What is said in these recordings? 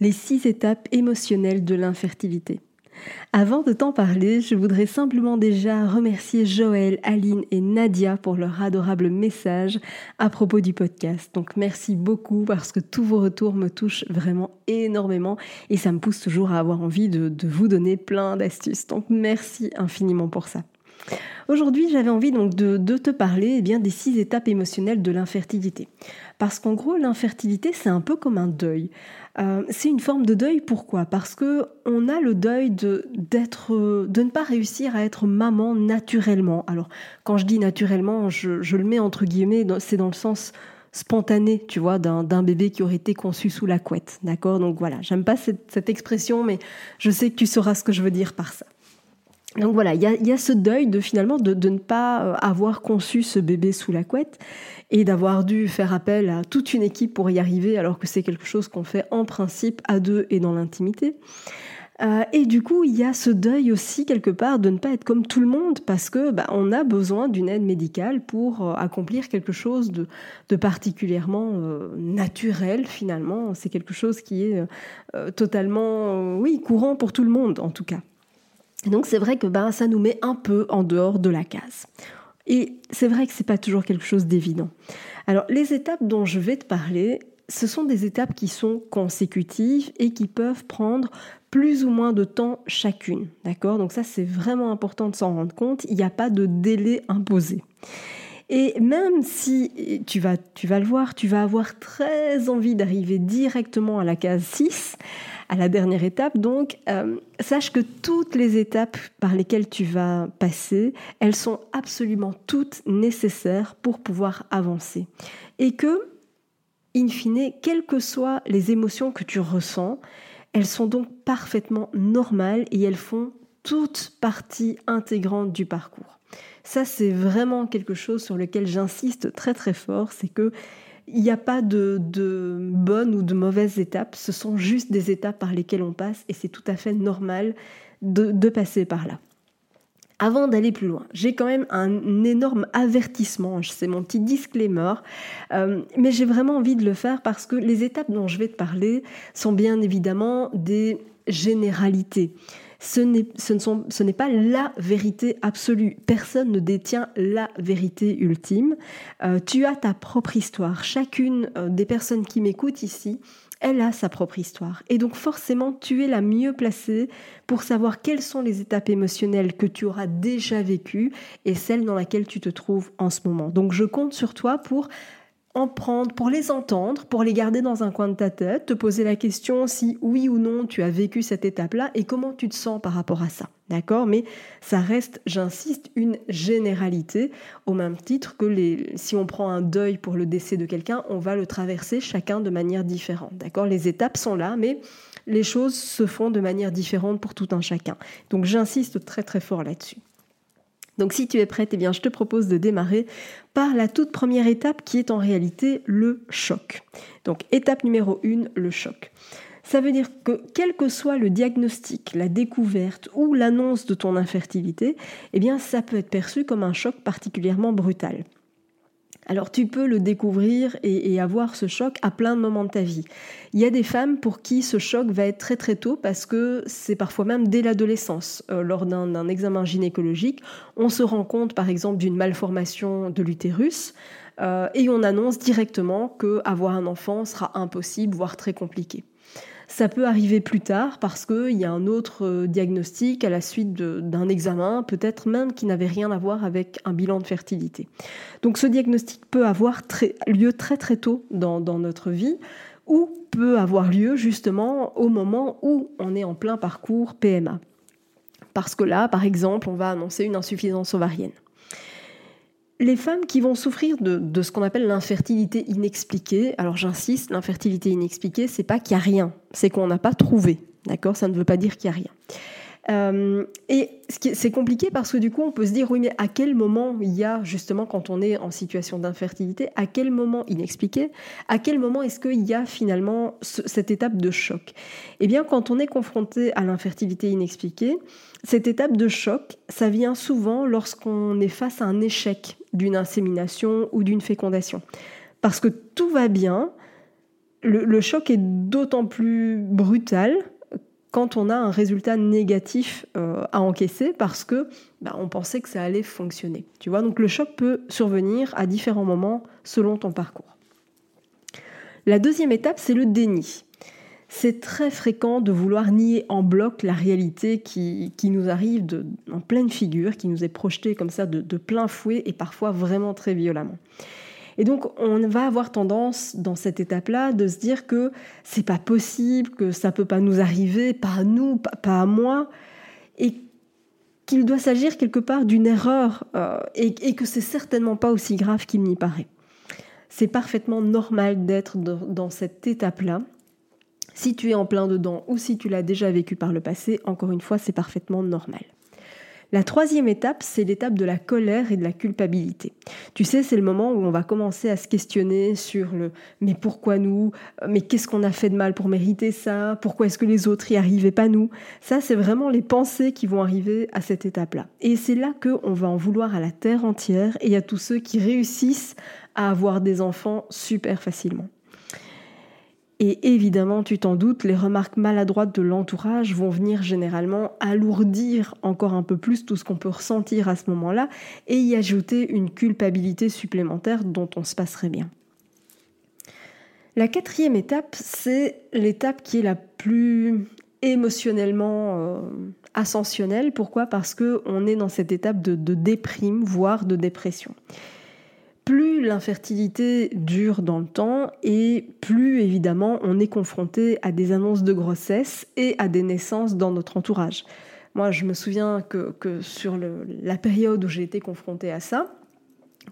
Les six étapes émotionnelles de l'infertilité. Avant de t'en parler, je voudrais simplement déjà remercier Joël, Aline et Nadia pour leur adorable message à propos du podcast. Donc merci beaucoup parce que tous vos retours me touchent vraiment énormément et ça me pousse toujours à avoir envie de, vous donner plein d'astuces. Donc merci infiniment pour ça. Aujourd'hui, j'avais envie donc de, te parler eh bien, des six étapes émotionnelles de l'infertilité. Parce qu'en gros, l'infertilité, c'est un peu comme un deuil. Euh, c'est une forme de deuil. Pourquoi? Parce que on a le deuil de d'être, de ne pas réussir à être maman naturellement. Alors, quand je dis naturellement, je, le mets entre guillemets, c'est dans le sens spontané, tu vois, d'un bébé qui aurait été conçu sous la couette. D'accord? Donc voilà, j'aime pas cette, expression, mais je sais que tu sauras ce que je veux dire par ça. Donc voilà, il y a, ce deuil de finalement de, ne pas euh, avoir conçu ce bébé sous la couette et d'avoir dû faire appel à toute une équipe pour y arriver alors que c'est quelque chose qu'on fait en principe à deux et dans l'intimité. Euh, et du coup, il y a ce deuil aussi quelque part de ne pas être comme tout le monde parce que bah, on a besoin d'une aide médicale pour euh, accomplir quelque chose de, particulièrement naturel finalement. C'est quelque chose qui est totalement, oui, courant pour tout le monde en tout cas. Donc c'est vrai que bah, ça nous met un peu en dehors de la case. Et c'est vrai que c'est pas toujours quelque chose d'évident. Alors, les étapes dont je vais te parler, ce sont des étapes qui sont consécutives et qui peuvent prendre plus ou moins de temps chacune. D'accord? Donc ça, c'est vraiment important de s'en rendre compte. Il n'y a pas de délai imposé. Et même si tu vas, tu vas le voir, tu vas avoir très envie d'arriver directement à la case 6, à la dernière étape. Donc, euh, sache que toutes les étapes par lesquelles tu vas passer, elles sont absolument toutes nécessaires pour pouvoir avancer. Et que, in fine, quelles que soient les émotions que tu ressens, elles sont donc parfaitement normales et elles font toute partie intégrante du parcours. Ça, c'est vraiment quelque chose sur lequel j'insiste très très fort, c'est que il n'y a pas de, ou de mauvaises étapes, ce sont juste des étapes par lesquelles on passe et c'est tout à fait normal de, passer par là. Avant d'aller plus loin, j'ai quand même un énorme avertissement, c'est mon petit disclaimer, euh, mais j'ai vraiment envie de le faire parce que les étapes dont je vais te parler sont bien évidemment des généralités ce n'est pas la vérité absolue. Personne ne détient la vérité ultime. Euh, tu as ta propre histoire. Chacune euh, des personnes qui m'écoutent ici, elle a sa propre histoire. Et donc forcément, tu es la mieux placée pour savoir quelles sont les étapes émotionnelles que tu auras déjà vécues et celles dans lesquelles tu te trouves en ce moment. Donc je compte sur toi pour en prendre, pour les entendre, pour les garder dans un coin de ta tête, te poser la question si oui ou non tu as vécu cette étape-là et comment tu te sens par rapport à ça. D'accord? Mais ça reste, j'insiste, une généralité, au même titre que si on prend un deuil pour le décès de quelqu'un, on va le traverser chacun de manière différente. D'accord? Les étapes sont là, mais les choses se font de manière différente pour tout un chacun. Donc j'insiste très très fort là-dessus. Donc si tu es prête, eh bien, je te propose de démarrer par la toute première étape qui est en réalité le choc. Donc étape numéro 1, le choc. Ça veut dire que quel que soit le diagnostic, la découverte ou l'annonce de ton infertilité, eh bien ça peut être perçu comme un choc particulièrement brutal. Alors tu peux le découvrir et, avoir ce choc à plein de moments de ta vie. Il y a des femmes pour qui ce choc va être très très tôt parce que c'est parfois même dès l'adolescence. Euh, lors d'un examen gynécologique, on se rend compte par exemple d'une malformation de l'utérus euh, et on annonce directement que avoir un enfant sera impossible, voire très compliqué. Ça peut arriver plus tard parce qu'il y a un autre euh, diagnostic à la suite d'un examen, peut-être même qui n'avait rien à voir avec un bilan de fertilité. Donc ce diagnostic peut avoir lieu très très tôt dans, dans notre vie ou peut avoir lieu justement au moment où on est en plein parcours PMA. Parce que là, par exemple, on va annoncer une insuffisance ovarienne les femmes qui vont souffrir de, ce qu'on appelle l'infertilité inexpliquée, alors j'insiste, l'infertilité inexpliquée, c'est pas qu'il n'y a rien, c'est qu'on n'a pas trouvé, d'accord? Ça ne veut pas dire qu'il n'y a rien. Euh, et c'est compliqué parce que du coup, on peut se dire, oui, mais à quel moment il y a, justement, quand on est en situation d'infertilité, à quel moment inexpliqué, à quel moment est-ce qu'il y a finalement cette étape de choc? Eh bien, quand on est confronté à l'infertilité inexpliquée, cette étape de choc, ça vient souvent lorsqu'on est face à un échec d'une insémination ou d'une fécondation. Parce que tout va bien, le, choc est d'autant plus brutal quand on a un résultat négatif euh, à encaisser parce que bah, on pensait que ça allait fonctionner. Tu vois, donc le choc peut survenir à différents moments selon ton parcours. La deuxième étape, c'est le déni c'est très fréquent de vouloir nier en bloc la réalité qui, nous arrive en pleine figure, qui nous est projetée comme ça de, plein fouet et parfois vraiment très violemment. Et donc, on va avoir tendance dans cette étape-là de se dire que c'est pas possible, que ça peut pas nous arriver, pas à nous, pas, à moi, et qu'il doit s'agir quelque part d'une erreur euh, et, et, que c'est certainement pas aussi grave qu'il n'y paraît. C'est parfaitement normal d'être dans cette étape-là si tu es en plein dedans ou si tu l'as déjà vécu par le passé, encore une fois, c'est parfaitement normal. La troisième étape, c'est l'étape de la colère et de la culpabilité. Tu sais, c'est le moment où on va commencer à se questionner sur le mais pourquoi nous? Mais qu'est-ce qu'on a fait de mal pour mériter ça? Pourquoi est-ce que les autres y arrivaient pas nous? Ça, c'est vraiment les pensées qui vont arriver à cette étape-là. Et c'est là qu'on va en vouloir à la terre entière et à tous ceux qui réussissent à avoir des enfants super facilement. Et évidemment, tu t'en doutes, les remarques maladroites de l'entourage vont venir généralement alourdir encore un peu plus tout ce qu'on peut ressentir à ce moment-là et y ajouter une culpabilité supplémentaire dont on se passerait bien. La quatrième étape, c'est l'étape qui est la plus émotionnellement euh, ascensionnelle. Pourquoi? Parce qu'on est dans cette étape de déprime, voire de dépression plus l'infertilité dure dans le temps et plus évidemment on est confronté à des annonces de grossesse et à des naissances dans notre entourage. Moi, je me souviens que, sur la période où j'ai été confrontée à ça,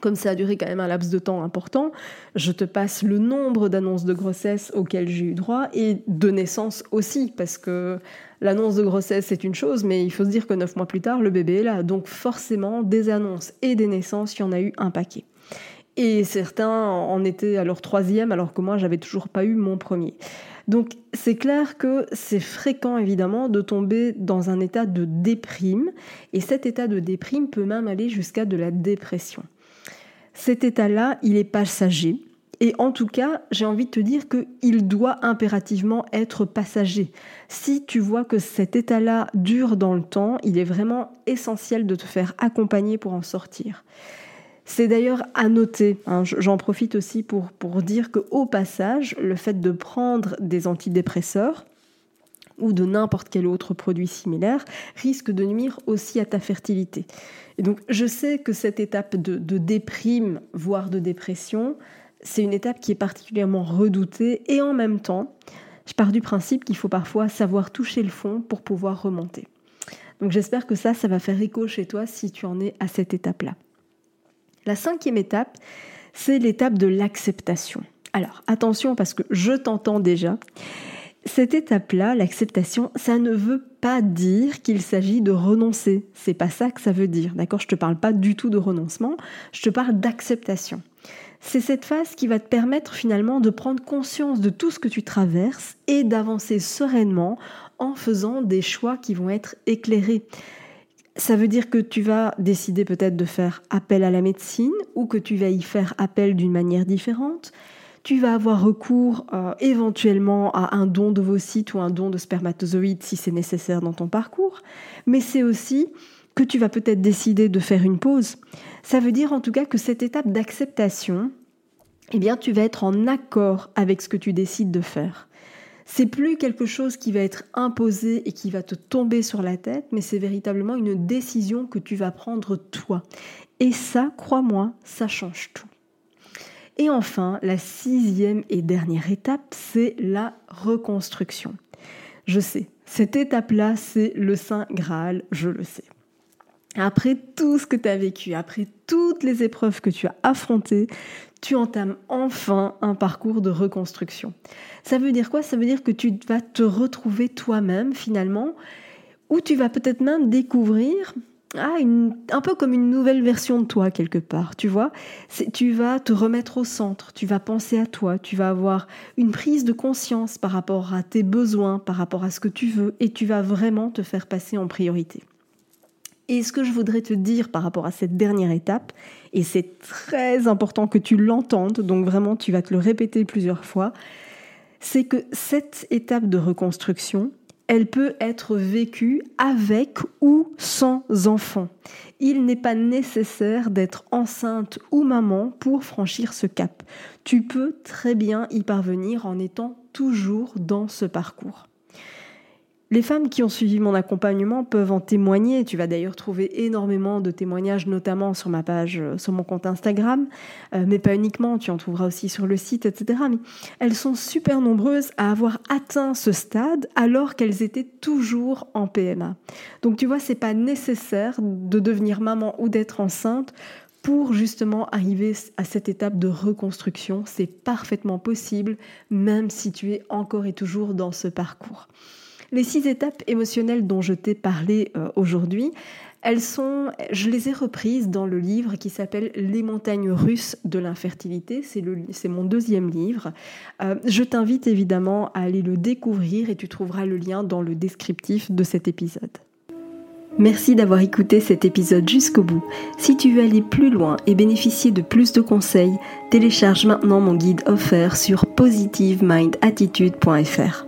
comme ça a duré quand même un laps de temps important, je te passe le nombre d'annonces de grossesse auxquelles j'ai eu droit et de naissance aussi, parce que l'annonce de grossesse c'est une chose, mais il faut se dire que neuf mois plus tard, le bébé est là. Donc forcément, des annonces et des naissances, il y en a eu un paquet. Et certains en étaient à leur troisième, alors que moi, j'avais toujours pas eu mon premier. Donc, c'est clair que c'est fréquent, évidemment, de tomber dans un état de déprime. Et cet état de déprime peut même aller jusqu'à de la dépression. Cet état-là, il est passager. Et en tout cas, j'ai envie de te dire qu'il doit impérativement être passager. Si tu vois que cet état-là dure dans le temps, il est vraiment essentiel de te faire accompagner pour en sortir. C'est d'ailleurs à noter, hein, j'en profite aussi pour, pour dire qu'au passage, le fait de prendre des antidépresseurs ou de n'importe quel autre produit similaire risque de nuire aussi à ta fertilité. Et donc je sais que cette étape de, de déprime, voire de dépression, c'est une étape qui est particulièrement redoutée et en même temps, je pars du principe qu'il faut parfois savoir toucher le fond pour pouvoir remonter. Donc j'espère que ça, ça va faire écho chez toi si tu en es à cette étape-là. La cinquième étape, c'est l'étape de l'acceptation. Alors attention parce que je t'entends déjà. Cette étape-là, l'acceptation, ça ne veut pas dire qu'il s'agit de renoncer. C'est pas ça que ça veut dire. D'accord? Je te parle pas du tout de renoncement, je te parle d'acceptation. C'est cette phase qui va te permettre finalement de prendre conscience de tout ce que tu traverses et d'avancer sereinement en faisant des choix qui vont être éclairés. Ça veut dire que tu vas décider peut-être de faire appel à la médecine ou que tu vas y faire appel d'une manière différente. Tu vas avoir recours euh, éventuellement à un don d'ovocytes ou un don de spermatozoïdes si c'est nécessaire dans ton parcours. Mais c'est aussi que tu vas peut-être décider de faire une pause. Ça veut dire en tout cas que cette étape d'acceptation, eh bien, tu vas être en accord avec ce que tu décides de faire. C'est plus quelque chose qui va être imposé et qui va te tomber sur la tête, mais c'est véritablement une décision que tu vas prendre toi. Et ça, crois-moi, ça change tout. Et enfin, la sixième et dernière étape, c'est la reconstruction. Je sais, cette étape-là, c'est le Saint Graal, je le sais. Après tout ce que tu as vécu, après toutes les épreuves que tu as affrontées, tu entames enfin un parcours de reconstruction. Ça veut dire quoi? Ça veut dire que tu vas te retrouver toi-même finalement, ou tu vas peut-être même découvrir ah, un peu comme une nouvelle version de toi quelque part, tu vois? Tu vas te remettre au centre, tu vas penser à toi, tu vas avoir une prise de conscience par rapport à tes besoins, par rapport à ce que tu veux, et tu vas vraiment te faire passer en priorité. Et ce que je voudrais te dire par rapport à cette dernière étape, et c'est très important que tu l'entendes, donc vraiment tu vas te le répéter plusieurs fois, c'est que cette étape de reconstruction, elle peut être vécue avec ou sans enfant. Il n'est pas nécessaire d'être enceinte ou maman pour franchir ce cap. Tu peux très bien y parvenir en étant toujours dans ce parcours. Les femmes qui ont suivi mon accompagnement peuvent en témoigner. Tu vas d'ailleurs trouver énormément de témoignages, notamment sur ma page, euh, sur mon compte Instagram, euh, mais pas uniquement. Tu en trouveras aussi sur le site, etc. Mais elles sont super nombreuses à avoir atteint ce stade alors qu'elles étaient toujours en PMA. Donc tu vois, c'est pas nécessaire de devenir maman ou d'être enceinte pour justement arriver à cette étape de reconstruction. C'est parfaitement possible, même si tu es encore et toujours dans ce parcours. Les six étapes émotionnelles dont je t'ai parlé euh, aujourd'hui, elles sont, je les ai reprises dans le livre qui s'appelle Les montagnes russes de l'infertilité. C'est mon deuxième livre. Euh, je t'invite évidemment à aller le découvrir et tu trouveras le lien dans le descriptif de cet épisode. Merci d'avoir écouté cet épisode jusqu'au bout. Si tu veux aller plus loin et bénéficier de plus de conseils, télécharge maintenant mon guide offert sur positivemindattitude.fr.